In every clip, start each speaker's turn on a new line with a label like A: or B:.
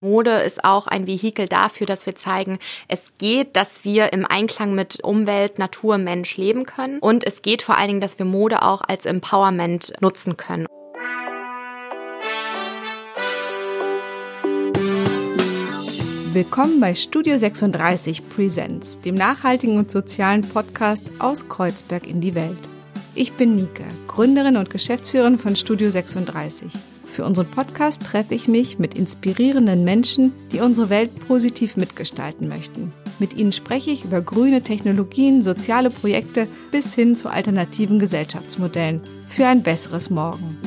A: Mode ist auch ein Vehikel dafür, dass wir zeigen, es geht, dass wir im Einklang mit Umwelt, Natur, Mensch leben können. Und es geht vor allen Dingen, dass wir Mode auch als Empowerment nutzen können.
B: Willkommen bei Studio 36 Presents, dem nachhaltigen und sozialen Podcast aus Kreuzberg in die Welt. Ich bin Nike, Gründerin und Geschäftsführerin von Studio 36. Für unseren Podcast treffe ich mich mit inspirierenden Menschen, die unsere Welt positiv mitgestalten möchten. Mit ihnen spreche ich über grüne Technologien, soziale Projekte bis hin zu alternativen Gesellschaftsmodellen für ein besseres Morgen.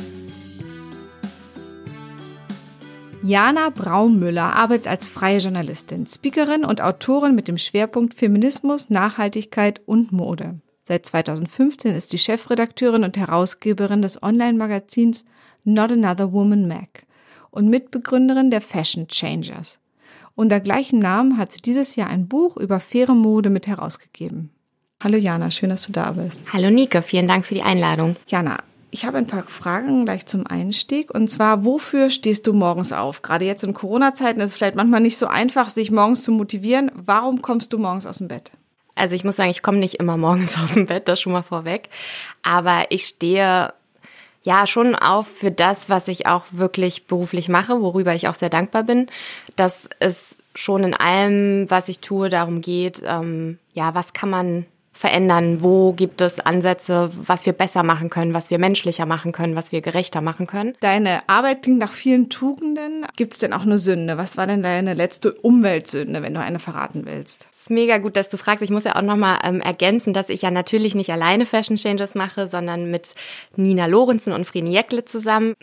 B: Jana Braumüller arbeitet als freie Journalistin, Speakerin und Autorin mit dem Schwerpunkt Feminismus, Nachhaltigkeit und Mode. Seit 2015 ist die Chefredakteurin und Herausgeberin des Online-Magazins Not Another Woman Mac und Mitbegründerin der Fashion Changers. Unter gleichem Namen hat sie dieses Jahr ein Buch über faire Mode mit herausgegeben. Hallo Jana, schön, dass du da bist.
A: Hallo Nike, vielen Dank für die Einladung.
B: Jana, ich habe ein paar Fragen gleich zum Einstieg. Und zwar, wofür stehst du morgens auf? Gerade jetzt in Corona-Zeiten ist es vielleicht manchmal nicht so einfach, sich morgens zu motivieren. Warum kommst du morgens aus dem Bett?
A: Also ich muss sagen, ich komme nicht immer morgens aus dem Bett, das schon mal vorweg. Aber ich stehe ja schon auf für das, was ich auch wirklich beruflich mache, worüber ich auch sehr dankbar bin, dass es schon in allem, was ich tue, darum geht, ähm, ja, was kann man verändern? Wo gibt es Ansätze, was wir besser machen können, was wir menschlicher machen können, was wir gerechter machen können?
B: Deine Arbeit klingt nach vielen Tugenden. Gibt es denn auch eine Sünde? Was war denn deine letzte Umweltsünde, wenn du eine verraten willst?
A: Es ist mega gut, dass du fragst. Ich muss ja auch nochmal ähm, ergänzen, dass ich ja natürlich nicht alleine Fashion Changes mache, sondern mit Nina Lorenzen und Vreni Jäckle zusammen.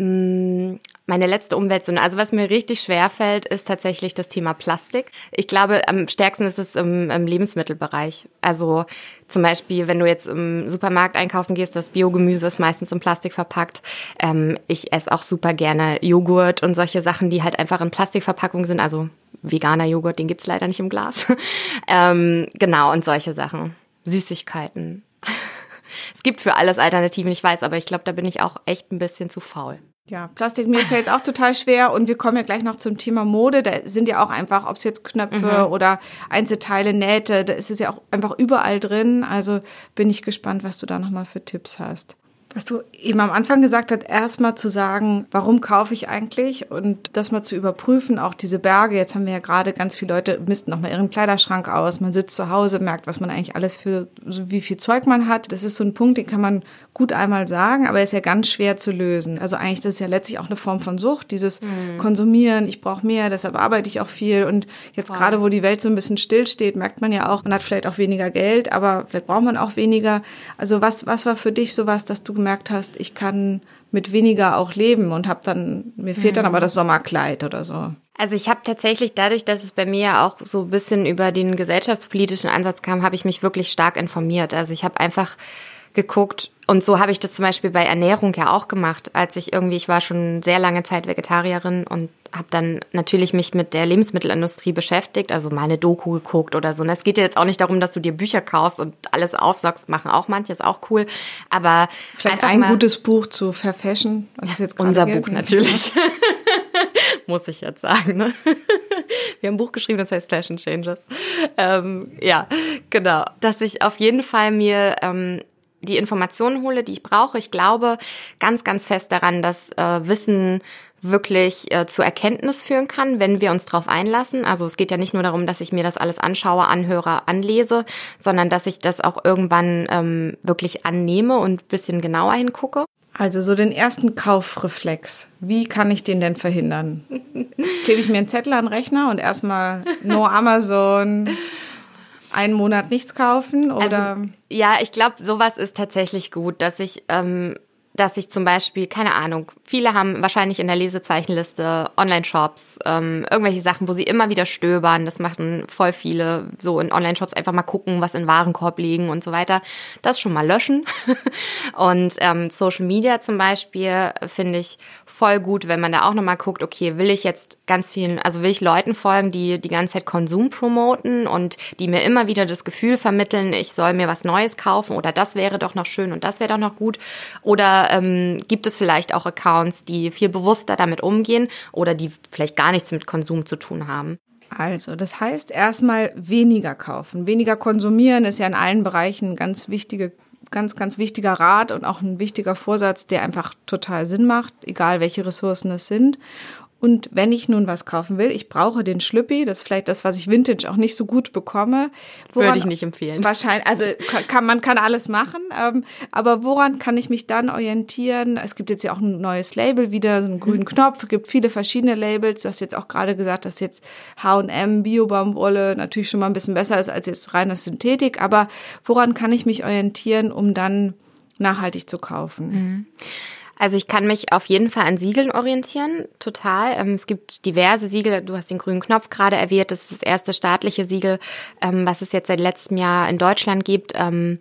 A: Meine letzte Umweltsünde. Also was mir richtig schwer fällt, ist tatsächlich das Thema Plastik. Ich glaube, am stärksten ist es im, im Lebensmittelbereich. Also zum Beispiel, wenn du jetzt im Supermarkt einkaufen gehst, das Biogemüse ist meistens in Plastik verpackt. Ähm, ich esse auch super gerne Joghurt und solche Sachen, die halt einfach in Plastikverpackung sind. Also veganer Joghurt, den gibt's leider nicht im Glas. ähm, genau, und solche Sachen. Süßigkeiten. es gibt für alles Alternativen, ich weiß, aber ich glaube, da bin ich auch echt ein bisschen zu faul.
B: Ja, Plastik, mir fällt es auch total schwer und wir kommen ja gleich noch zum Thema Mode. Da sind ja auch einfach, ob es jetzt Knöpfe mhm. oder Einzelteile, Nähte, da ist es ja auch einfach überall drin. Also bin ich gespannt, was du da nochmal für Tipps hast was du eben am Anfang gesagt hast, erstmal zu sagen, warum kaufe ich eigentlich und das mal zu überprüfen, auch diese Berge. Jetzt haben wir ja gerade ganz viele Leute misten nochmal ihren Kleiderschrank aus. Man sitzt zu Hause, merkt, was man eigentlich alles für, so wie viel Zeug man hat. Das ist so ein Punkt, den kann man gut einmal sagen, aber er ist ja ganz schwer zu lösen. Also eigentlich, das ist ja letztlich auch eine Form von Sucht, dieses mhm. Konsumieren, ich brauche mehr, deshalb arbeite ich auch viel. Und jetzt wow. gerade, wo die Welt so ein bisschen stillsteht, merkt man ja auch, man hat vielleicht auch weniger Geld, aber vielleicht braucht man auch weniger. Also was, was war für dich sowas, dass du gemerkt hast, ich kann mit weniger auch leben und habe dann, mir fehlt dann mhm. aber das Sommerkleid oder so.
A: Also ich habe tatsächlich dadurch, dass es bei mir ja auch so ein bisschen über den gesellschaftspolitischen Ansatz kam, habe ich mich wirklich stark informiert. Also ich habe einfach geguckt. Und so habe ich das zum Beispiel bei Ernährung ja auch gemacht, als ich irgendwie, ich war schon sehr lange Zeit Vegetarierin und habe dann natürlich mich mit der Lebensmittelindustrie beschäftigt, also mal eine Doku geguckt oder so. Und es geht ja jetzt auch nicht darum, dass du dir Bücher kaufst und alles aufsaugst, machen auch manche, ist auch cool. Aber
B: vielleicht ein gutes Buch zu Verfashion, was ist jetzt
A: unser Buch natürlich. Muss ich jetzt sagen. Ne? Wir haben ein Buch geschrieben, das heißt Fashion Changes. Ähm, ja, genau. Dass ich auf jeden Fall mir ähm, die Informationen hole, die ich brauche. Ich glaube ganz, ganz fest daran, dass äh, Wissen wirklich äh, zur Erkenntnis führen kann, wenn wir uns darauf einlassen. Also es geht ja nicht nur darum, dass ich mir das alles anschaue, anhöre, anlese, sondern dass ich das auch irgendwann ähm, wirklich annehme und bisschen genauer hingucke.
B: Also so den ersten Kaufreflex. Wie kann ich den denn verhindern? Klebe ich mir einen Zettel an den Rechner und erstmal no Amazon, einen Monat nichts kaufen oder?
A: Also, ja, ich glaube, sowas ist tatsächlich gut, dass ich ähm, dass ich zum Beispiel, keine Ahnung, viele haben wahrscheinlich in der Lesezeichenliste Online-Shops, ähm, irgendwelche Sachen, wo sie immer wieder stöbern. Das machen voll viele, so in Online-Shops einfach mal gucken, was in Warenkorb liegen und so weiter. Das schon mal löschen. und ähm, Social Media zum Beispiel finde ich voll gut, wenn man da auch nochmal guckt, okay, will ich jetzt ganz vielen, also will ich Leuten folgen, die die ganze Zeit Konsum promoten und die mir immer wieder das Gefühl vermitteln, ich soll mir was Neues kaufen oder das wäre doch noch schön und das wäre doch noch gut. Oder ähm, gibt es vielleicht auch Accounts, Accounts, die viel bewusster damit umgehen oder die vielleicht gar nichts mit Konsum zu tun haben?
B: Also, das heißt erstmal weniger kaufen. Weniger konsumieren ist ja in allen Bereichen ein ganz wichtige ganz, ganz wichtiger Rat und auch ein wichtiger Vorsatz, der einfach total Sinn macht, egal welche Ressourcen es sind. Und wenn ich nun was kaufen will, ich brauche den Schlüppi, das ist vielleicht das, was ich Vintage auch nicht so gut bekomme.
A: Woran, Würde ich nicht empfehlen.
B: Wahrscheinlich, also kann, man kann alles machen, ähm, aber woran kann ich mich dann orientieren? Es gibt jetzt ja auch ein neues Label wieder, so einen grünen mhm. Knopf, es gibt viele verschiedene Labels. Du hast jetzt auch gerade gesagt, dass jetzt H&M, Biobaumwolle natürlich schon mal ein bisschen besser ist als jetzt reine Synthetik, aber woran kann ich mich orientieren, um dann nachhaltig zu kaufen? Mhm.
A: Also ich kann mich auf jeden Fall an Siegeln orientieren, total. Ähm, es gibt diverse Siegel, du hast den grünen Knopf gerade erwähnt, das ist das erste staatliche Siegel, ähm, was es jetzt seit letztem Jahr in Deutschland gibt. Ähm,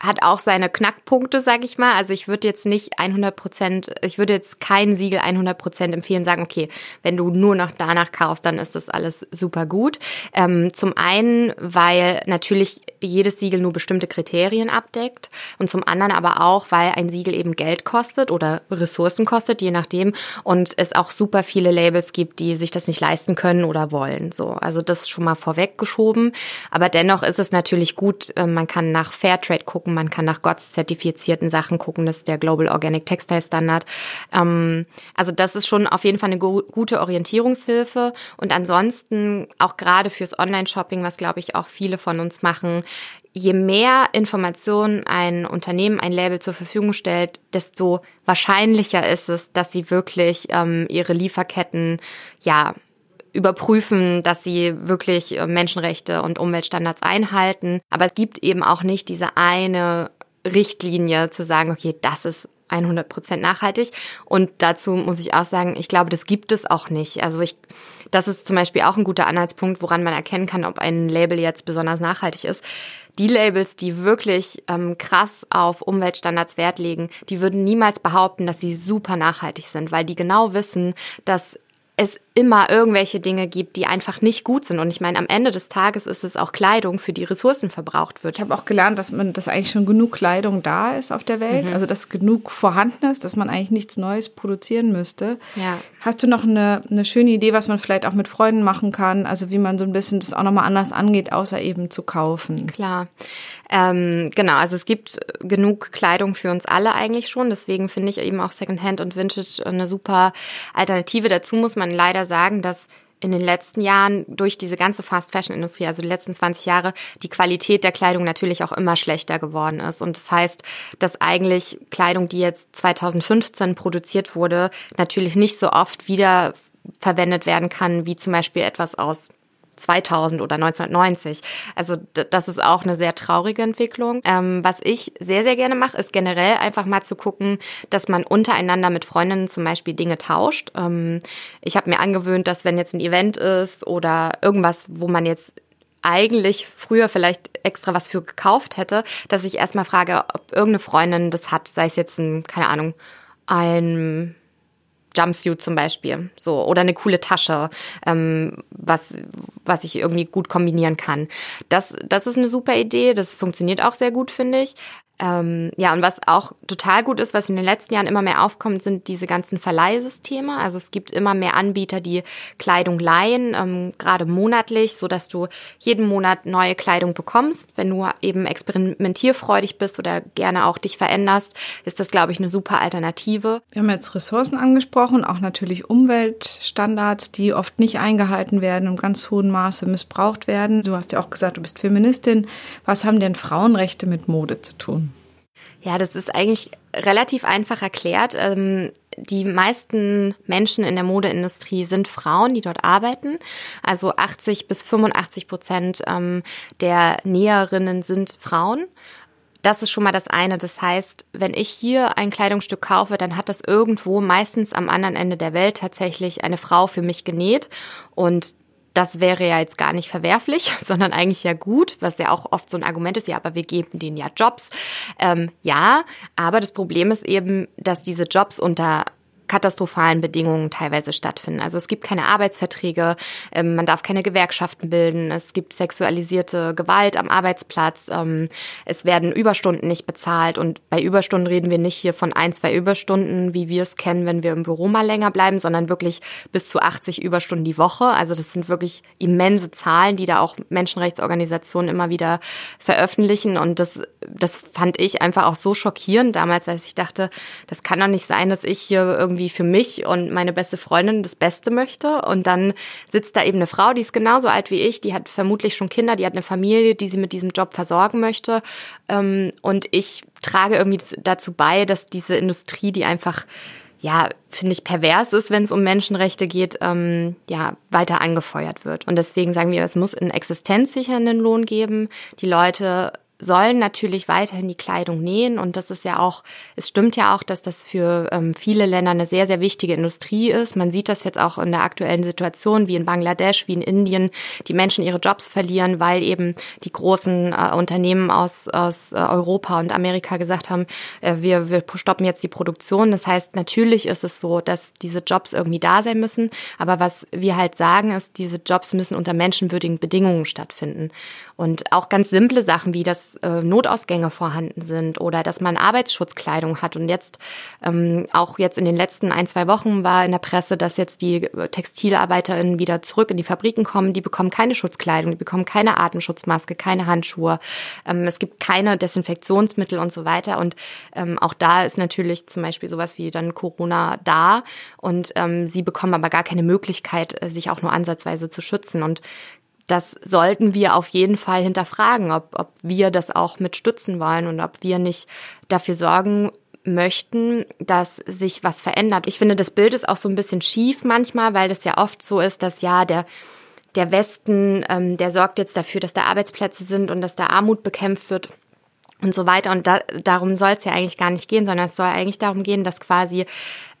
A: hat auch seine Knackpunkte, sag ich mal. Also ich würde jetzt nicht 100 Prozent, ich würde jetzt kein Siegel 100 Prozent empfehlen, sagen, okay, wenn du nur noch danach kaufst, dann ist das alles super gut. Zum einen, weil natürlich jedes Siegel nur bestimmte Kriterien abdeckt und zum anderen aber auch, weil ein Siegel eben Geld kostet oder Ressourcen kostet, je nachdem und es auch super viele Labels gibt, die sich das nicht leisten können oder wollen. So, also das schon mal vorweggeschoben. Aber dennoch ist es natürlich gut, äh, man kann nach Fairtrade gucken, man kann nach GOTS zertifizierten Sachen gucken, das ist der Global Organic Textile Standard. Ähm, also das ist schon auf jeden Fall eine gute Orientierungshilfe und ansonsten auch gerade fürs Online-Shopping, was glaube ich auch viele von uns machen, je mehr Informationen ein Unternehmen, ein Label zur Verfügung stellt, desto wahrscheinlicher ist es, dass sie wirklich ähm, ihre Lieferketten ja überprüfen, dass sie wirklich äh, Menschenrechte und Umweltstandards einhalten. Aber es gibt eben auch nicht diese eine Richtlinie zu sagen, okay, das ist 100 Prozent nachhaltig. Und dazu muss ich auch sagen, ich glaube, das gibt es auch nicht. Also ich, das ist zum Beispiel auch ein guter Anhaltspunkt, woran man erkennen kann, ob ein Label jetzt besonders nachhaltig ist. Die Labels, die wirklich ähm, krass auf Umweltstandards Wert legen, die würden niemals behaupten, dass sie super nachhaltig sind, weil die genau wissen, dass es immer irgendwelche Dinge gibt, die einfach nicht gut sind. Und ich meine, am Ende des Tages ist es auch Kleidung, für die Ressourcen verbraucht wird.
B: Ich habe auch gelernt, dass man, dass eigentlich schon genug Kleidung da ist auf der Welt, mhm. also dass genug vorhanden ist, dass man eigentlich nichts Neues produzieren müsste. Ja. Hast du noch eine, eine schöne Idee, was man vielleicht auch mit Freunden machen kann? Also wie man so ein bisschen das auch nochmal anders angeht, außer eben zu kaufen?
A: Klar. Ähm, genau, also es gibt genug Kleidung für uns alle eigentlich schon. Deswegen finde ich eben auch Secondhand und Vintage eine super Alternative. Dazu muss man leider sagen, dass in den letzten Jahren durch diese ganze Fast Fashion Industrie, also die letzten 20 Jahre, die Qualität der Kleidung natürlich auch immer schlechter geworden ist. Und das heißt, dass eigentlich Kleidung, die jetzt 2015 produziert wurde, natürlich nicht so oft wieder verwendet werden kann, wie zum Beispiel etwas aus 2000 oder 1990. Also das ist auch eine sehr traurige Entwicklung. Ähm, was ich sehr, sehr gerne mache, ist generell einfach mal zu gucken, dass man untereinander mit Freundinnen zum Beispiel Dinge tauscht. Ähm, ich habe mir angewöhnt, dass wenn jetzt ein Event ist oder irgendwas, wo man jetzt eigentlich früher vielleicht extra was für gekauft hätte, dass ich erstmal frage, ob irgendeine Freundin das hat, sei es jetzt ein, keine Ahnung, ein Jumpsuit zum Beispiel, so oder eine coole Tasche, ähm, was was ich irgendwie gut kombinieren kann. Das das ist eine super Idee. Das funktioniert auch sehr gut, finde ich. Ähm, ja, und was auch total gut ist, was in den letzten Jahren immer mehr aufkommt, sind diese ganzen Verleihsysteme. Also es gibt immer mehr Anbieter, die Kleidung leihen, ähm, gerade monatlich, so dass du jeden Monat neue Kleidung bekommst. Wenn du eben experimentierfreudig bist oder gerne auch dich veränderst, ist das, glaube ich, eine super Alternative.
B: Wir haben jetzt Ressourcen angesprochen, auch natürlich Umweltstandards, die oft nicht eingehalten werden und ganz hohen Maße missbraucht werden. Du hast ja auch gesagt, du bist Feministin. Was haben denn Frauenrechte mit Mode zu tun?
A: Ja, das ist eigentlich relativ einfach erklärt. Ähm, die meisten Menschen in der Modeindustrie sind Frauen, die dort arbeiten. Also 80 bis 85 Prozent ähm, der Näherinnen sind Frauen. Das ist schon mal das eine. Das heißt, wenn ich hier ein Kleidungsstück kaufe, dann hat das irgendwo meistens am anderen Ende der Welt tatsächlich eine Frau für mich genäht. Und das wäre ja jetzt gar nicht verwerflich, sondern eigentlich ja gut, was ja auch oft so ein Argument ist, ja, aber wir geben denen ja Jobs. Ähm, ja, aber das Problem ist eben, dass diese Jobs unter katastrophalen Bedingungen teilweise stattfinden. Also es gibt keine Arbeitsverträge, ähm, man darf keine Gewerkschaften bilden, es gibt sexualisierte Gewalt am Arbeitsplatz, ähm, es werden Überstunden nicht bezahlt und bei Überstunden reden wir nicht hier von ein, zwei Überstunden, wie wir es kennen, wenn wir im Büro mal länger bleiben, sondern wirklich bis zu 80 Überstunden die Woche. Also das sind wirklich immense Zahlen, die da auch Menschenrechtsorganisationen immer wieder veröffentlichen und das, das fand ich einfach auch so schockierend damals, als ich dachte, das kann doch nicht sein, dass ich hier irgendwie irgendwie für mich und meine beste Freundin das Beste möchte. Und dann sitzt da eben eine Frau, die ist genauso alt wie ich, die hat vermutlich schon Kinder, die hat eine Familie, die sie mit diesem Job versorgen möchte. Ähm, und ich trage irgendwie dazu bei, dass diese Industrie, die einfach ja, finde ich, pervers ist, wenn es um Menschenrechte geht, ähm, ja, weiter angefeuert wird. Und deswegen sagen wir, es muss einen existenzsichernden Lohn geben. Die Leute sollen natürlich weiterhin die Kleidung nähen und das ist ja auch, es stimmt ja auch, dass das für ähm, viele Länder eine sehr, sehr wichtige Industrie ist. Man sieht das jetzt auch in der aktuellen Situation, wie in Bangladesch, wie in Indien, die Menschen ihre Jobs verlieren, weil eben die großen äh, Unternehmen aus, aus äh, Europa und Amerika gesagt haben, äh, wir, wir stoppen jetzt die Produktion. Das heißt, natürlich ist es so, dass diese Jobs irgendwie da sein müssen, aber was wir halt sagen, ist, diese Jobs müssen unter menschenwürdigen Bedingungen stattfinden. Und auch ganz simple Sachen wie, dass äh, Notausgänge vorhanden sind oder dass man Arbeitsschutzkleidung hat. Und jetzt, ähm, auch jetzt in den letzten ein, zwei Wochen war in der Presse, dass jetzt die TextilarbeiterInnen wieder zurück in die Fabriken kommen. Die bekommen keine Schutzkleidung, die bekommen keine Atemschutzmaske, keine Handschuhe. Ähm, es gibt keine Desinfektionsmittel und so weiter. Und ähm, auch da ist natürlich zum Beispiel sowas wie dann Corona da. Und ähm, sie bekommen aber gar keine Möglichkeit, äh, sich auch nur ansatzweise zu schützen. Und das sollten wir auf jeden Fall hinterfragen, ob, ob wir das auch mit stützen wollen und ob wir nicht dafür sorgen möchten, dass sich was verändert. Ich finde, das Bild ist auch so ein bisschen schief manchmal, weil das ja oft so ist, dass ja der der Westen, ähm, der sorgt jetzt dafür, dass da Arbeitsplätze sind und dass da Armut bekämpft wird und so weiter. Und da, darum soll es ja eigentlich gar nicht gehen, sondern es soll eigentlich darum gehen, dass quasi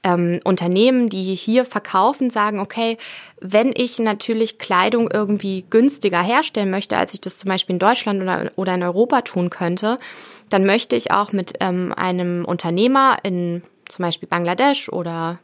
A: ähm, Unternehmen, die hier verkaufen, sagen, okay, wenn ich natürlich Kleidung irgendwie günstiger herstellen möchte, als ich das zum Beispiel in Deutschland oder, oder in Europa tun könnte, dann möchte ich auch mit ähm, einem Unternehmer in zum Beispiel Bangladesch oder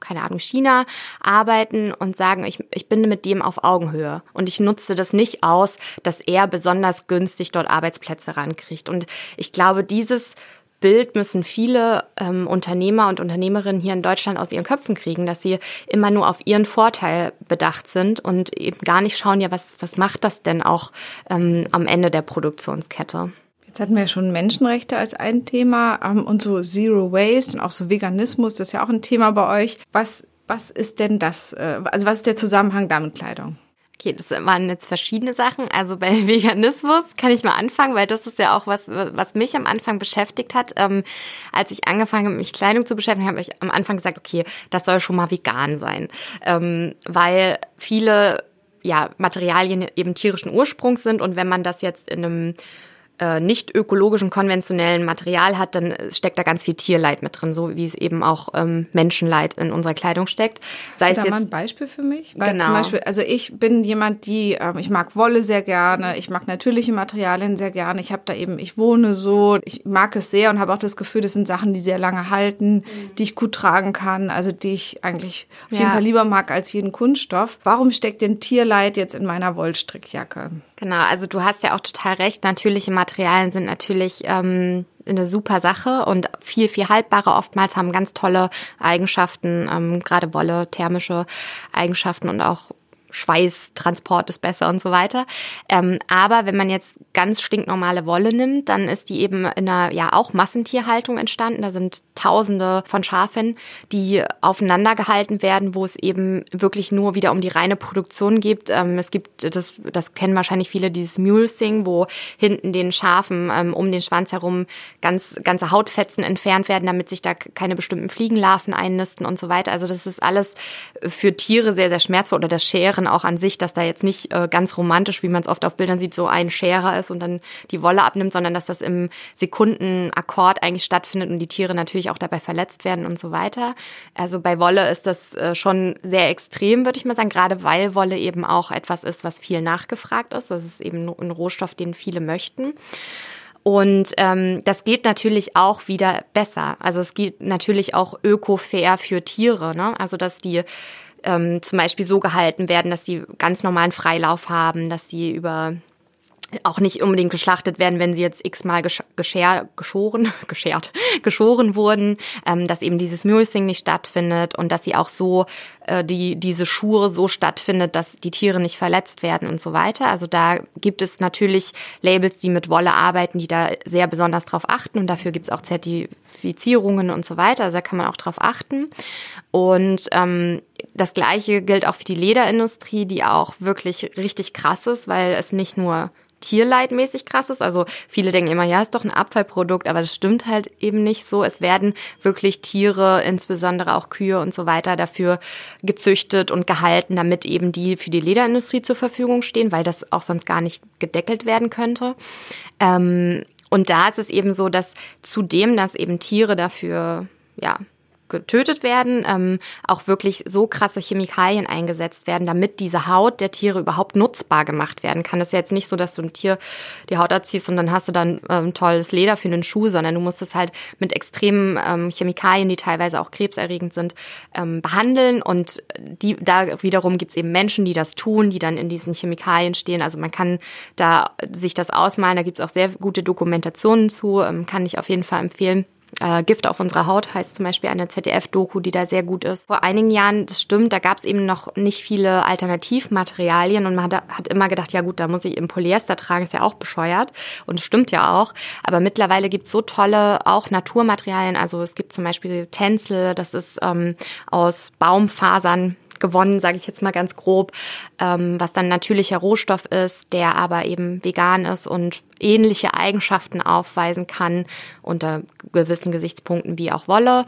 A: keine Ahnung, China arbeiten und sagen, ich, ich bin mit dem auf Augenhöhe und ich nutze das nicht aus, dass er besonders günstig dort Arbeitsplätze rankriegt. Und ich glaube, dieses Bild müssen viele ähm, Unternehmer und Unternehmerinnen hier in Deutschland aus ihren Köpfen kriegen, dass sie immer nur auf ihren Vorteil bedacht sind und eben gar nicht schauen, ja, was, was macht das denn auch ähm, am Ende der Produktionskette.
B: Jetzt hatten wir ja schon Menschenrechte als ein Thema ähm, und so Zero Waste und auch so Veganismus, das ist ja auch ein Thema bei euch. Was, was ist denn das, äh, also was ist der Zusammenhang da mit Kleidung?
A: Okay, das waren jetzt verschiedene Sachen. Also bei Veganismus kann ich mal anfangen, weil das ist ja auch was, was mich am Anfang beschäftigt hat. Ähm, als ich angefangen habe, mich Kleidung zu beschäftigen, habe ich am Anfang gesagt, okay, das soll schon mal vegan sein, ähm, weil viele ja Materialien eben tierischen Ursprungs sind und wenn man das jetzt in einem äh, nicht ökologischen, konventionellen Material hat, dann steckt da ganz viel Tierleid mit drin, so wie es eben auch ähm, Menschenleid in unserer Kleidung steckt.
B: Hast Sei du da jetzt, mal ein Beispiel für mich? Weil genau. zum Beispiel, also ich bin jemand, die, ähm, ich mag Wolle sehr gerne, ich mag natürliche Materialien sehr gerne, ich habe da eben, ich wohne so, ich mag es sehr und habe auch das Gefühl, das sind Sachen, die sehr lange halten, mhm. die ich gut tragen kann, also die ich eigentlich auf jeden ja. Fall lieber mag als jeden Kunststoff. Warum steckt denn Tierleid jetzt in meiner Wollstrickjacke?
A: Genau, also du hast ja auch total recht. Natürliche Materialien sind natürlich ähm, eine super Sache und viel, viel haltbarer. Oftmals haben ganz tolle Eigenschaften, ähm, gerade Wolle, thermische Eigenschaften und auch Schweißtransport ist besser und so weiter. Ähm, aber wenn man jetzt ganz stinknormale Wolle nimmt, dann ist die eben in einer ja auch Massentierhaltung entstanden. Da sind Tausende von Schafen, die aufeinander gehalten werden, wo es eben wirklich nur wieder um die reine Produktion geht. Ähm, es gibt, das, das kennen wahrscheinlich viele, dieses Mulesing, wo hinten den Schafen ähm, um den Schwanz herum ganz, ganze Hautfetzen entfernt werden, damit sich da keine bestimmten Fliegenlarven einnisten und so weiter. Also das ist alles für Tiere sehr, sehr schmerzvoll oder das Scheren auch an sich, dass da jetzt nicht äh, ganz romantisch, wie man es oft auf Bildern sieht, so ein Scherer ist und dann die Wolle abnimmt, sondern dass das im Sekundenakkord eigentlich stattfindet und die Tiere natürlich auch dabei verletzt werden und so weiter. Also bei Wolle ist das äh, schon sehr extrem, würde ich mal sagen, gerade weil Wolle eben auch etwas ist, was viel nachgefragt ist. Das ist eben ein Rohstoff, den viele möchten. Und ähm, das geht natürlich auch wieder besser. Also es geht natürlich auch öko-fair für Tiere. Ne? Also dass die ähm, zum Beispiel so gehalten werden, dass sie ganz normalen Freilauf haben, dass sie über auch nicht unbedingt geschlachtet werden, wenn sie jetzt x-mal gescher, geschoren, geschert, geschoren wurden, ähm, dass eben dieses Mulesing nicht stattfindet und dass sie auch so, äh, die, diese Schure so stattfindet, dass die Tiere nicht verletzt werden und so weiter. Also da gibt es natürlich Labels, die mit Wolle arbeiten, die da sehr besonders drauf achten und dafür gibt es auch Zertifizierungen und so weiter. Also da kann man auch drauf achten. Und ähm, das Gleiche gilt auch für die Lederindustrie, die auch wirklich richtig krass ist, weil es nicht nur tierleidmäßig krass ist. Also viele denken immer, ja, ist doch ein Abfallprodukt, aber das stimmt halt eben nicht so. Es werden wirklich Tiere, insbesondere auch Kühe und so weiter, dafür gezüchtet und gehalten, damit eben die für die Lederindustrie zur Verfügung stehen, weil das auch sonst gar nicht gedeckelt werden könnte. Ähm, und da ist es eben so, dass zudem, dass eben Tiere dafür, ja, getötet werden, ähm, auch wirklich so krasse Chemikalien eingesetzt werden, damit diese Haut der Tiere überhaupt nutzbar gemacht werden kann. Das ist ja jetzt nicht so, dass du ein Tier die Haut abziehst und dann hast du dann ähm, tolles Leder für einen Schuh, sondern du musst es halt mit extremen ähm, Chemikalien, die teilweise auch krebserregend sind, ähm, behandeln. Und die, da wiederum gibt's eben Menschen, die das tun, die dann in diesen Chemikalien stehen. Also man kann da sich das ausmalen, da gibt's auch sehr gute Dokumentationen zu, ähm, kann ich auf jeden Fall empfehlen. Äh, Gift auf unserer Haut heißt zum Beispiel eine ZDF-Doku, die da sehr gut ist. Vor einigen Jahren, das stimmt, da gab es eben noch nicht viele Alternativmaterialien und man hat, hat, immer gedacht, ja gut, da muss ich im Polyester tragen, ist ja auch bescheuert und stimmt ja auch. Aber mittlerweile gibt es so tolle auch Naturmaterialien. Also es gibt zum Beispiel Tänzel, das ist ähm, aus Baumfasern gewonnen, sage ich jetzt mal ganz grob, ähm, was dann natürlicher Rohstoff ist, der aber eben vegan ist und ähnliche Eigenschaften aufweisen kann unter gewissen Gesichtspunkten wie auch Wolle.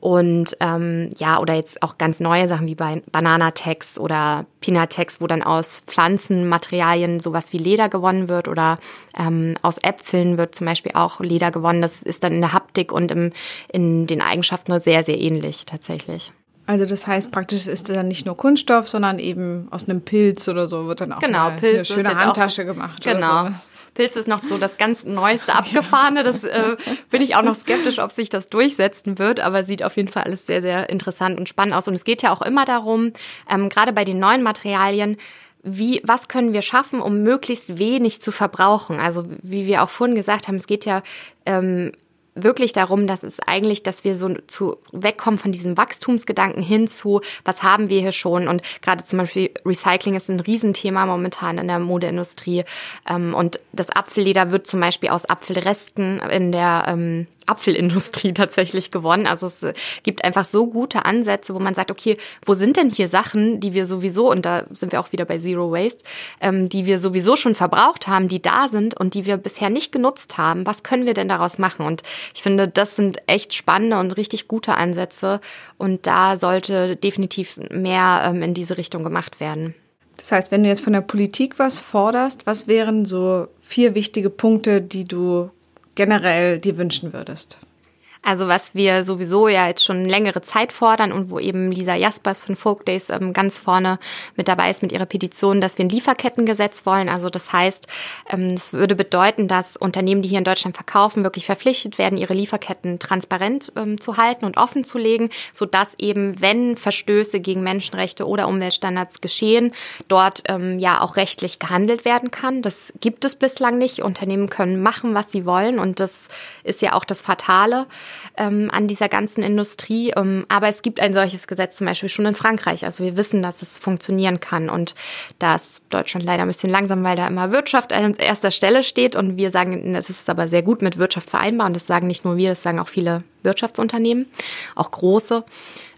A: Und ähm, ja, oder jetzt auch ganz neue Sachen wie bei Bananatex oder Pinatex, wo dann aus Pflanzenmaterialien sowas wie Leder gewonnen wird oder ähm, aus Äpfeln wird zum Beispiel auch Leder gewonnen. Das ist dann in der Haptik und im, in den Eigenschaften sehr, sehr ähnlich tatsächlich.
B: Also das heißt praktisch ist dann nicht nur Kunststoff, sondern eben aus einem Pilz oder so wird dann auch
A: genau, Pilz
B: eine schöne Handtasche gemacht.
A: Genau. Pilz ist noch so das ganz neueste Abgefahrene. Das äh, bin ich auch noch skeptisch, ob sich das durchsetzen wird, aber sieht auf jeden Fall alles sehr, sehr interessant und spannend aus. Und es geht ja auch immer darum, ähm, gerade bei den neuen Materialien, wie, was können wir schaffen, um möglichst wenig zu verbrauchen? Also wie wir auch vorhin gesagt haben, es geht ja ähm, wirklich darum, dass es eigentlich, dass wir so zu wegkommen von diesem Wachstumsgedanken hin zu, was haben wir hier schon? Und gerade zum Beispiel Recycling ist ein Riesenthema momentan in der Modeindustrie. Ähm, und das Apfelleder wird zum Beispiel aus Apfelresten in der ähm, Apfelindustrie tatsächlich gewonnen. Also es äh, gibt einfach so gute Ansätze, wo man sagt, okay, wo sind denn hier Sachen, die wir sowieso, und da sind wir auch wieder bei Zero Waste, ähm, die wir sowieso schon verbraucht haben, die da sind und die wir bisher nicht genutzt haben. Was können wir denn daraus machen? Und ich finde, das sind echt spannende und richtig gute Ansätze. Und da sollte definitiv mehr ähm, in diese Richtung gemacht werden.
B: Das heißt, wenn du jetzt von der Politik was forderst, was wären so vier wichtige Punkte, die du generell dir wünschen würdest?
A: Also was wir sowieso ja jetzt schon längere Zeit fordern und wo eben Lisa Jaspers von Folk Days ähm, ganz vorne mit dabei ist mit ihrer Petition, dass wir ein Lieferkettengesetz wollen. Also das heißt, ähm, würde bedeuten, dass Unternehmen, die hier in Deutschland verkaufen, wirklich verpflichtet werden, ihre Lieferketten transparent ähm, zu halten und offen zu legen, sodass eben, wenn Verstöße gegen Menschenrechte oder Umweltstandards geschehen, dort ähm, ja auch rechtlich gehandelt werden kann. Das gibt es bislang nicht. Unternehmen können machen, was sie wollen und das ist ja auch das Fatale ähm, an dieser ganzen Industrie. Ähm, aber es gibt ein solches Gesetz zum Beispiel schon in Frankreich. Also wir wissen, dass es funktionieren kann. Und da ist Deutschland leider ein bisschen langsam, weil da immer Wirtschaft an erster Stelle steht. Und wir sagen, das ist aber sehr gut mit Wirtschaft vereinbar. Und das sagen nicht nur wir, das sagen auch viele Wirtschaftsunternehmen, auch große.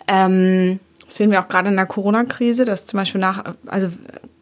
A: Ähm,
B: das sehen wir auch gerade in der Corona-Krise, dass zum Beispiel nach, also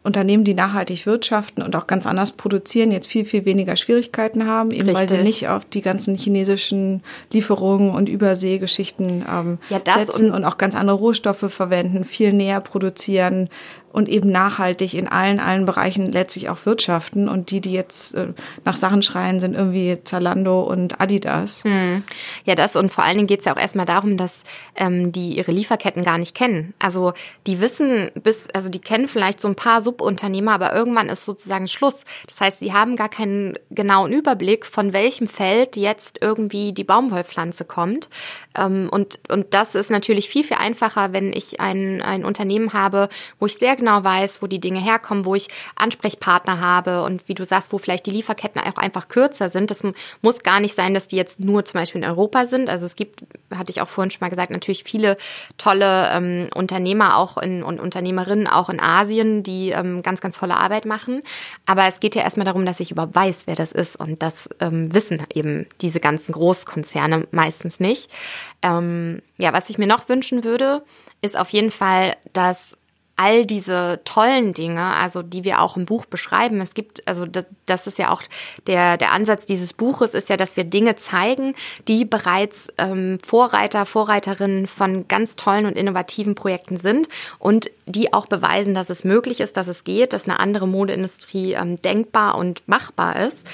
B: Unternehmen, die nachhaltig wirtschaften und auch ganz anders produzieren, jetzt viel, viel weniger Schwierigkeiten haben, eben Richtig. weil sie nicht auf die ganzen chinesischen Lieferungen und Überseegeschichten ähm, ja, setzen und, und, auch ganz andere Rohstoffe verwenden, viel näher produzieren, und eben nachhaltig in allen, allen Bereichen letztlich auch wirtschaften. Und die, die jetzt äh, nach Sachen schreien, sind irgendwie Zalando und Adidas. Hm.
A: Ja, das und vor allen Dingen geht es ja auch erstmal darum, dass ähm, die ihre Lieferketten gar nicht kennen. Also die wissen bis, also die kennen vielleicht so ein paar Subunternehmer, aber irgendwann ist sozusagen Schluss. Das heißt, sie haben gar keinen genauen Überblick, von welchem Feld jetzt irgendwie die Baumwollpflanze kommt. Ähm, und, und das ist natürlich viel, viel einfacher, wenn ich ein, ein Unternehmen habe, wo ich sehr genau weiß, wo die Dinge herkommen, wo ich Ansprechpartner habe und wie du sagst, wo vielleicht die Lieferketten auch einfach kürzer sind. Das muss gar nicht sein, dass die jetzt nur zum Beispiel in Europa sind. Also es gibt, hatte ich auch vorhin schon mal gesagt, natürlich viele tolle ähm, Unternehmer auch in, und Unternehmerinnen auch in Asien, die ähm, ganz, ganz tolle Arbeit machen. Aber es geht ja erstmal darum, dass ich überhaupt weiß, wer das ist. Und das ähm, wissen eben diese ganzen Großkonzerne meistens nicht. Ähm, ja, was ich mir noch wünschen würde, ist auf jeden Fall, dass all diese tollen Dinge, also die wir auch im Buch beschreiben. Es gibt, also das, ist ja auch der, der Ansatz dieses Buches, ist ja, dass wir Dinge zeigen, die bereits ähm, Vorreiter, Vorreiterinnen von ganz tollen und innovativen Projekten sind und die auch beweisen, dass es möglich ist, dass es geht, dass eine andere Modeindustrie ähm, denkbar und machbar ist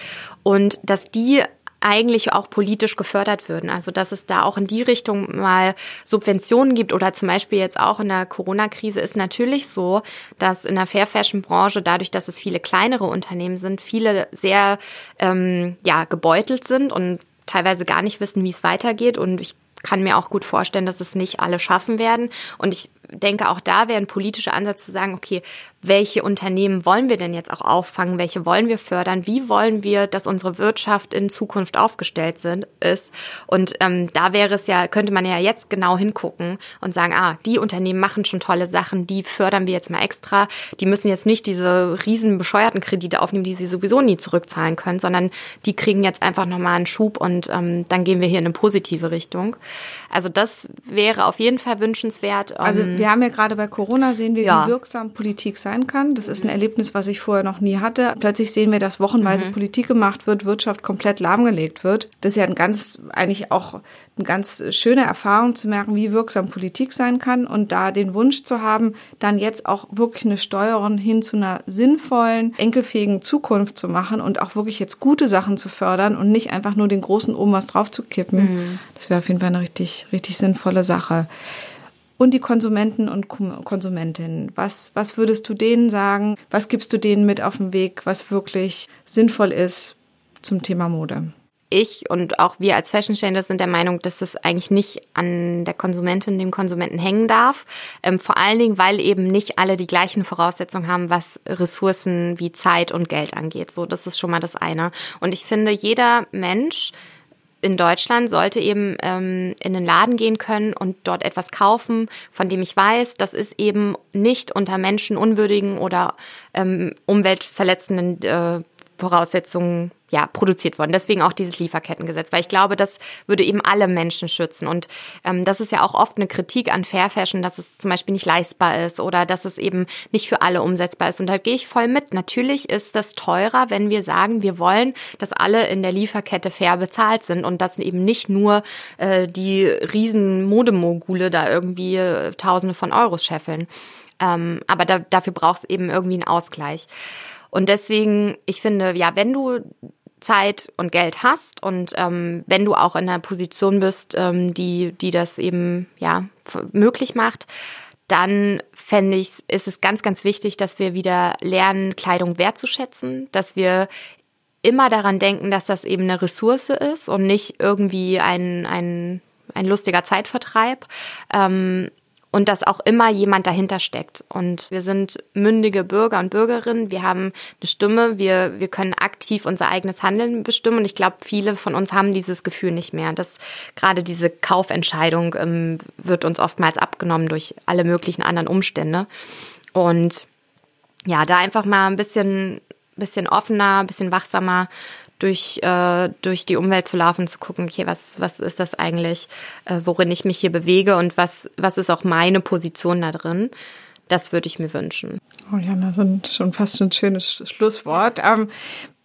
A: und dass die eigentlich auch politisch gefördert würden. Also dass es da auch in die Richtung mal Subventionen gibt oder zum Beispiel jetzt auch in der Corona-Krise ist natürlich so, dass in der Fair Fashion-Branche dadurch, dass es viele kleinere Unternehmen sind, viele sehr ähm, ja gebeutelt sind und teilweise gar nicht wissen, wie es weitergeht. Und ich kann mir auch gut vorstellen, dass es nicht alle schaffen werden. Und ich denke, auch da wäre ein politischer Ansatz zu sagen, okay, welche Unternehmen wollen wir denn jetzt auch auffangen, welche wollen wir fördern, wie wollen wir, dass unsere Wirtschaft in Zukunft aufgestellt sind, ist. Und ähm, da wäre es ja, könnte man ja jetzt genau hingucken und sagen, ah, die Unternehmen machen schon tolle Sachen, die fördern wir jetzt mal extra. Die müssen jetzt nicht diese riesen bescheuerten Kredite aufnehmen, die sie sowieso nie zurückzahlen können, sondern die kriegen jetzt einfach nochmal einen Schub und ähm, dann gehen wir hier in eine positive Richtung. Also das wäre auf jeden Fall wünschenswert.
B: Also ähm, wir haben ja gerade bei Corona sehen wir, ja. wie wirksam Politik sein kann. Das ist ein Erlebnis, was ich vorher noch nie hatte. Plötzlich sehen wir, dass wochenweise mhm. Politik gemacht wird, Wirtschaft komplett lahmgelegt wird. Das ist ja ein ganz, eigentlich auch eine ganz schöne Erfahrung zu merken, wie wirksam Politik sein kann und da den Wunsch zu haben, dann jetzt auch wirklich eine Steuerung hin zu einer sinnvollen, enkelfähigen Zukunft zu machen und auch wirklich jetzt gute Sachen zu fördern und nicht einfach nur den großen oben was drauf zu kippen. Mhm. Das wäre auf jeden Fall eine richtig, richtig sinnvolle Sache und die Konsumenten und Konsumentinnen. Was, was würdest du denen sagen? Was gibst du denen mit auf den Weg, was wirklich sinnvoll ist zum Thema Mode?
A: Ich und auch wir als Fashion Changers sind der Meinung, dass das eigentlich nicht an der Konsumentin, dem Konsumenten hängen darf. Ähm, vor allen Dingen, weil eben nicht alle die gleichen Voraussetzungen haben, was Ressourcen wie Zeit und Geld angeht. So, das ist schon mal das eine. Und ich finde, jeder Mensch in Deutschland sollte eben ähm, in den Laden gehen können und dort etwas kaufen, von dem ich weiß, das ist eben nicht unter menschenunwürdigen oder ähm, umweltverletzenden äh, Voraussetzungen ja, produziert worden. Deswegen auch dieses Lieferkettengesetz, weil ich glaube, das würde eben alle Menschen schützen. Und ähm, das ist ja auch oft eine Kritik an Fair Fashion, dass es zum Beispiel nicht leistbar ist oder dass es eben nicht für alle umsetzbar ist. Und da gehe ich voll mit. Natürlich ist das teurer, wenn wir sagen, wir wollen, dass alle in der Lieferkette fair bezahlt sind und dass eben nicht nur äh, die riesen Modemogule da irgendwie äh, Tausende von Euros scheffeln. Ähm, aber da, dafür braucht es eben irgendwie einen Ausgleich. Und deswegen, ich finde, ja, wenn du Zeit und Geld hast und ähm, wenn du auch in einer Position bist, ähm, die, die das eben ja möglich macht, dann fände ich, ist es ganz, ganz wichtig, dass wir wieder lernen, Kleidung wertzuschätzen, dass wir immer daran denken, dass das eben eine Ressource ist und nicht irgendwie ein, ein, ein lustiger Zeitvertreib. Ähm, und dass auch immer jemand dahinter steckt. Und wir sind mündige Bürger und Bürgerinnen. Wir haben eine Stimme. Wir, wir können aktiv unser eigenes Handeln bestimmen. Und ich glaube, viele von uns haben dieses Gefühl nicht mehr. Dass gerade diese Kaufentscheidung ähm, wird uns oftmals abgenommen durch alle möglichen anderen Umstände. Und ja, da einfach mal ein bisschen, bisschen offener, ein bisschen wachsamer durch, äh, durch die Umwelt zu laufen, zu gucken, okay, was, was ist das eigentlich, äh, worin ich mich hier bewege und was, was ist auch meine Position da drin. Das würde ich mir wünschen.
B: Oh ja, das ist schon fast ein schönes Schlusswort. Ähm,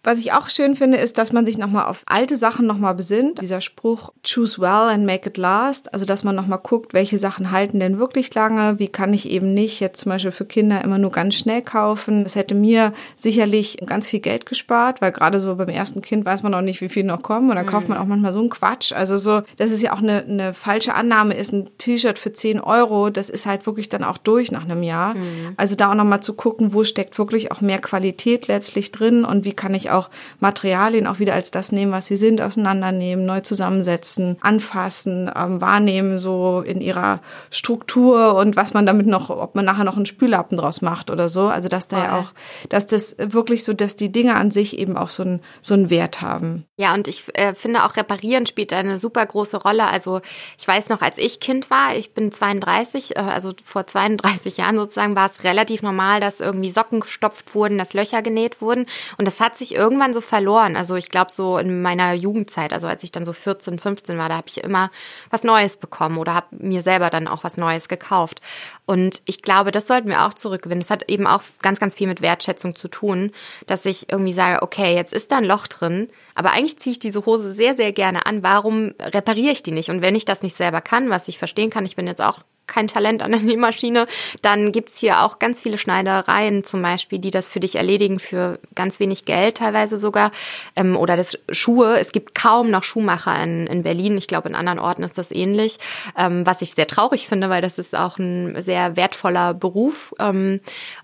B: Was ich auch schön finde, ist, dass man sich nochmal auf alte Sachen nochmal besinnt. Dieser Spruch, choose well and make it last. Also, dass man nochmal guckt, welche Sachen halten denn wirklich lange? Wie kann ich eben nicht jetzt zum Beispiel für Kinder immer nur ganz schnell kaufen? Das hätte mir sicherlich ganz viel Geld gespart, weil gerade so beim ersten Kind weiß man noch nicht, wie viel noch kommen. Und dann kauft man mhm. auch manchmal so einen Quatsch. Also so, dass es ja auch eine, eine falsche Annahme ist, ein T-Shirt für 10 Euro, das ist halt wirklich dann auch durch nach einem Jahr. Mhm. Also da auch nochmal zu gucken, wo steckt wirklich auch mehr Qualität letztlich drin und wie kann ich auch Materialien auch wieder als das nehmen, was sie sind, auseinandernehmen, neu zusammensetzen, anfassen, ähm, wahrnehmen, so in ihrer Struktur und was man damit noch, ob man nachher noch einen Spüllappen draus macht oder so. Also dass da ja auch, dass das wirklich so, dass die Dinge an sich eben auch so, ein, so einen Wert haben.
A: Ja, und ich äh, finde auch Reparieren spielt eine super große Rolle. Also ich weiß noch, als ich Kind war, ich bin 32, äh, also vor 32 Jahren sozusagen, war es relativ normal, dass irgendwie Socken gestopft wurden, dass Löcher genäht wurden. Und das hat sich irgendwann so verloren. Also ich glaube so in meiner Jugendzeit, also als ich dann so 14, 15 war, da habe ich immer was Neues bekommen oder habe mir selber dann auch was Neues gekauft. Und ich glaube, das sollten wir auch zurückgewinnen. Das hat eben auch ganz, ganz viel mit Wertschätzung zu tun, dass ich irgendwie sage, okay, jetzt ist da ein Loch drin, aber eigentlich ziehe ich diese Hose sehr, sehr gerne an. Warum repariere ich die nicht? Und wenn ich das nicht selber kann, was ich verstehen kann, ich bin jetzt auch kein Talent an der Nähmaschine, dann gibt's hier auch ganz viele Schneidereien zum Beispiel, die das für dich erledigen für ganz wenig Geld teilweise sogar. Ähm, oder das Schuhe. Es gibt kaum noch Schuhmacher in, in Berlin. Ich glaube, in anderen Orten ist das ähnlich. Ähm, was ich sehr traurig finde, weil das ist auch ein sehr wertvoller Beruf. Ähm,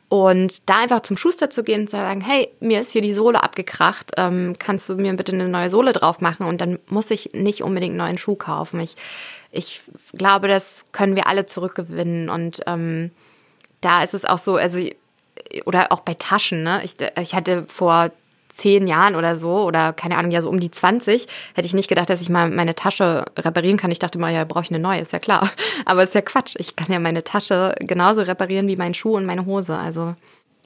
A: und da einfach zum Schuster zu gehen und zu sagen, hey, mir ist hier die Sohle abgekracht, ähm, kannst du mir bitte eine neue Sohle drauf machen? Und dann muss ich nicht unbedingt einen neuen Schuh kaufen. Ich ich glaube, das können wir alle zurückgewinnen. Und ähm, da ist es auch so, also oder auch bei Taschen, ne? Ich, ich hatte vor zehn Jahren oder so, oder keine Ahnung, ja so um die 20, hätte ich nicht gedacht, dass ich mal meine Tasche reparieren kann. Ich dachte mal, ja, brauche ich eine neue, ist ja klar. Aber ist ja Quatsch. Ich kann ja meine Tasche genauso reparieren wie meinen Schuh und meine Hose. Also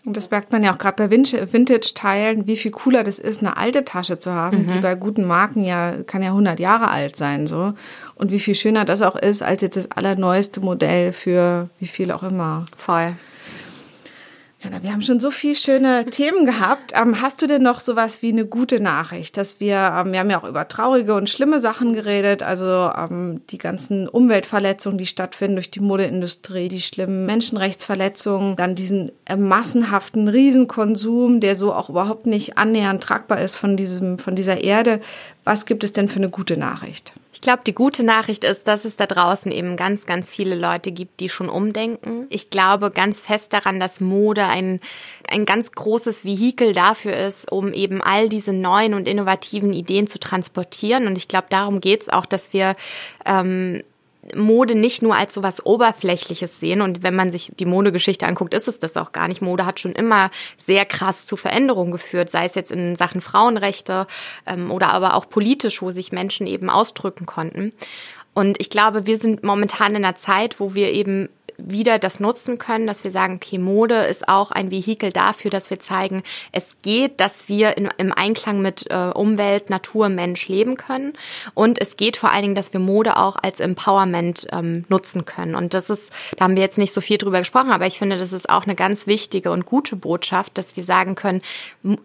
B: und das merkt man ja auch gerade bei Vintage-Teilen, wie viel cooler das ist, eine alte Tasche zu haben, mhm. die bei guten Marken ja, kann ja 100 Jahre alt sein, so. Und wie viel schöner das auch ist, als jetzt das allerneueste Modell für wie viel auch immer.
A: Voll.
B: Ja, wir haben schon so viele schöne Themen gehabt. Ähm, hast du denn noch sowas wie eine gute Nachricht, dass wir, ähm, wir haben ja auch über traurige und schlimme Sachen geredet, also ähm, die ganzen Umweltverletzungen, die stattfinden durch die Modeindustrie, die schlimmen Menschenrechtsverletzungen, dann diesen äh, massenhaften Riesenkonsum, der so auch überhaupt nicht annähernd tragbar ist von diesem, von dieser Erde. Was gibt es denn für eine gute Nachricht?
A: Glaube, die gute Nachricht ist, dass es da draußen eben ganz, ganz viele Leute gibt, die schon umdenken. Ich glaube ganz fest daran, dass Mode ein, ein ganz großes Vehikel dafür ist, um eben all diese neuen und innovativen Ideen zu transportieren. Und ich glaube, darum geht es auch, dass wir ähm, Mode nicht nur als so was Oberflächliches sehen. Und wenn man sich die Modegeschichte anguckt, ist es das auch gar nicht. Mode hat schon immer sehr krass zu Veränderungen geführt, sei es jetzt in Sachen Frauenrechte ähm, oder aber auch politisch, wo sich Menschen eben ausdrücken konnten. Und ich glaube, wir sind momentan in einer Zeit, wo wir eben wieder das nutzen können, dass wir sagen, okay, Mode ist auch ein Vehikel dafür, dass wir zeigen, es geht, dass wir in, im Einklang mit äh, Umwelt, Natur, Mensch leben können. Und es geht vor allen Dingen, dass wir Mode auch als Empowerment ähm, nutzen können. Und das ist, da haben wir jetzt nicht so viel drüber gesprochen, aber ich finde, das ist auch eine ganz wichtige und gute Botschaft, dass wir sagen können,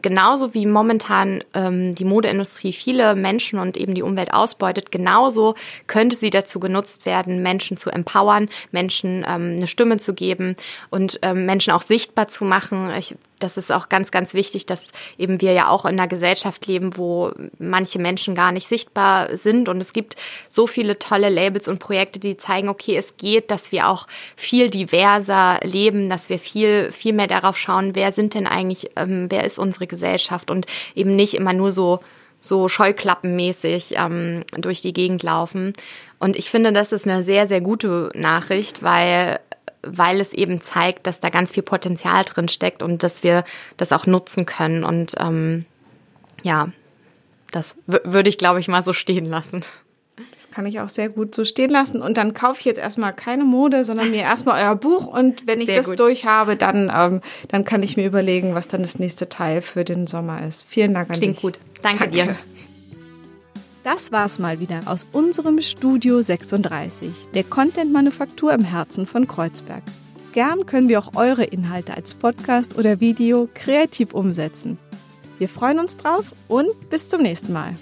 A: genauso wie momentan ähm, die Modeindustrie viele Menschen und eben die Umwelt ausbeutet, genauso könnte sie dazu genutzt werden, Menschen zu empowern, Menschen ähm, ähm, eine Stimme zu geben und ähm, Menschen auch sichtbar zu machen. Ich, das ist auch ganz, ganz wichtig, dass eben wir ja auch in einer Gesellschaft leben, wo manche Menschen gar nicht sichtbar sind. Und es gibt so viele tolle Labels und Projekte, die zeigen, okay, es geht, dass wir auch viel diverser leben, dass wir viel, viel mehr darauf schauen, wer sind denn eigentlich, ähm, wer ist unsere Gesellschaft und eben nicht immer nur so so scheuklappenmäßig ähm, durch die Gegend laufen. Und ich finde, das ist eine sehr, sehr gute Nachricht, weil weil es eben zeigt, dass da ganz viel Potenzial drin steckt und dass wir das auch nutzen können. Und ähm, ja, das würde ich, glaube ich, mal so stehen lassen.
B: Das kann ich auch sehr gut so stehen lassen. Und dann kaufe ich jetzt erstmal keine Mode, sondern mir erstmal euer Buch. Und wenn ich sehr das gut. durch habe, dann, ähm, dann kann ich mir überlegen, was dann das nächste Teil für den Sommer ist. Vielen Dank
A: an Klingt dich. gut. Danke, Danke dir.
B: Das war's mal wieder aus unserem Studio 36, der Content-Manufaktur im Herzen von Kreuzberg. Gern können wir auch eure Inhalte als Podcast oder Video kreativ umsetzen. Wir freuen uns drauf und bis zum nächsten Mal.